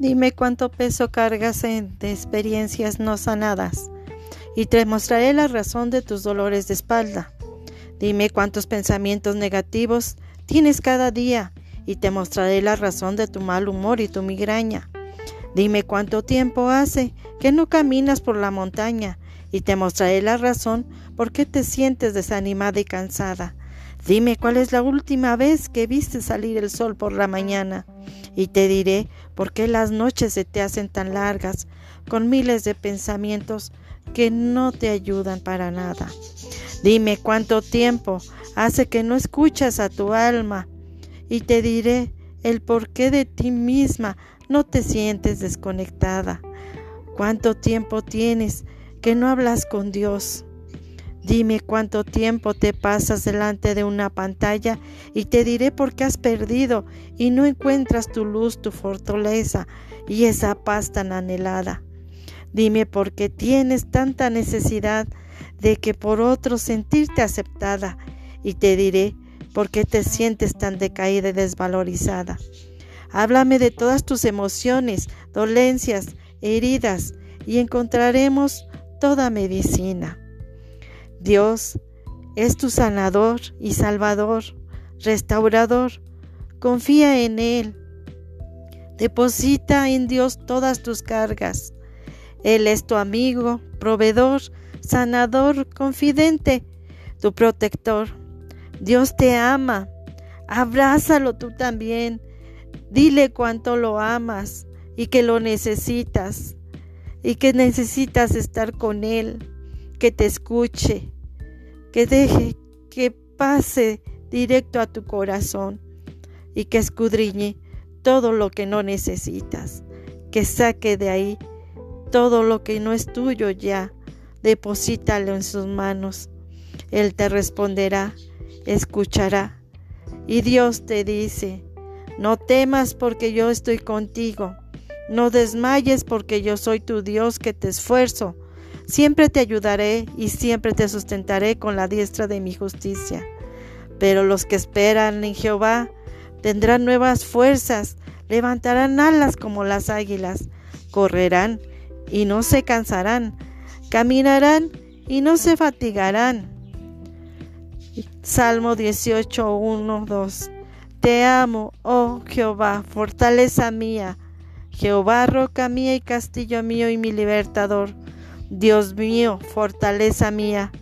Dime cuánto peso cargas en de experiencias no sanadas y te mostraré la razón de tus dolores de espalda. Dime cuántos pensamientos negativos tienes cada día y te mostraré la razón de tu mal humor y tu migraña. Dime cuánto tiempo hace que no caminas por la montaña y te mostraré la razón por qué te sientes desanimada y cansada. Dime cuál es la última vez que viste salir el sol por la mañana y te diré por qué las noches se te hacen tan largas con miles de pensamientos que no te ayudan para nada. Dime cuánto tiempo hace que no escuchas a tu alma y te diré el por qué de ti misma no te sientes desconectada. ¿Cuánto tiempo tienes que no hablas con Dios? Dime cuánto tiempo te pasas delante de una pantalla y te diré por qué has perdido y no encuentras tu luz, tu fortaleza y esa paz tan anhelada. Dime por qué tienes tanta necesidad de que por otro sentirte aceptada y te diré por qué te sientes tan decaída y desvalorizada. Háblame de todas tus emociones, dolencias, heridas y encontraremos toda medicina. Dios es tu sanador y salvador, restaurador. Confía en Él. Deposita en Dios todas tus cargas. Él es tu amigo, proveedor, sanador, confidente, tu protector. Dios te ama. Abrázalo tú también. Dile cuánto lo amas y que lo necesitas y que necesitas estar con Él que te escuche, que deje que pase directo a tu corazón y que escudriñe todo lo que no necesitas, que saque de ahí todo lo que no es tuyo ya, deposítalo en sus manos. Él te responderá, escuchará. Y Dios te dice, no temas porque yo estoy contigo, no desmayes porque yo soy tu Dios que te esfuerzo Siempre te ayudaré y siempre te sustentaré con la diestra de mi justicia. Pero los que esperan en Jehová tendrán nuevas fuerzas, levantarán alas como las águilas, correrán y no se cansarán, caminarán y no se fatigarán. Salmo 18, 1, 2. Te amo, oh Jehová, fortaleza mía, Jehová, roca mía y castillo mío y mi libertador. Dios mío, fortaleza mía.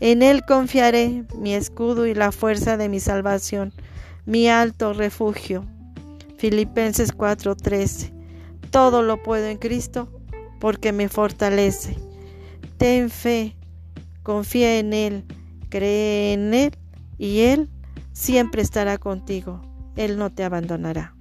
En Él confiaré, mi escudo y la fuerza de mi salvación, mi alto refugio. Filipenses 4:13. Todo lo puedo en Cristo porque me fortalece. Ten fe, confía en Él, cree en Él y Él siempre estará contigo. Él no te abandonará.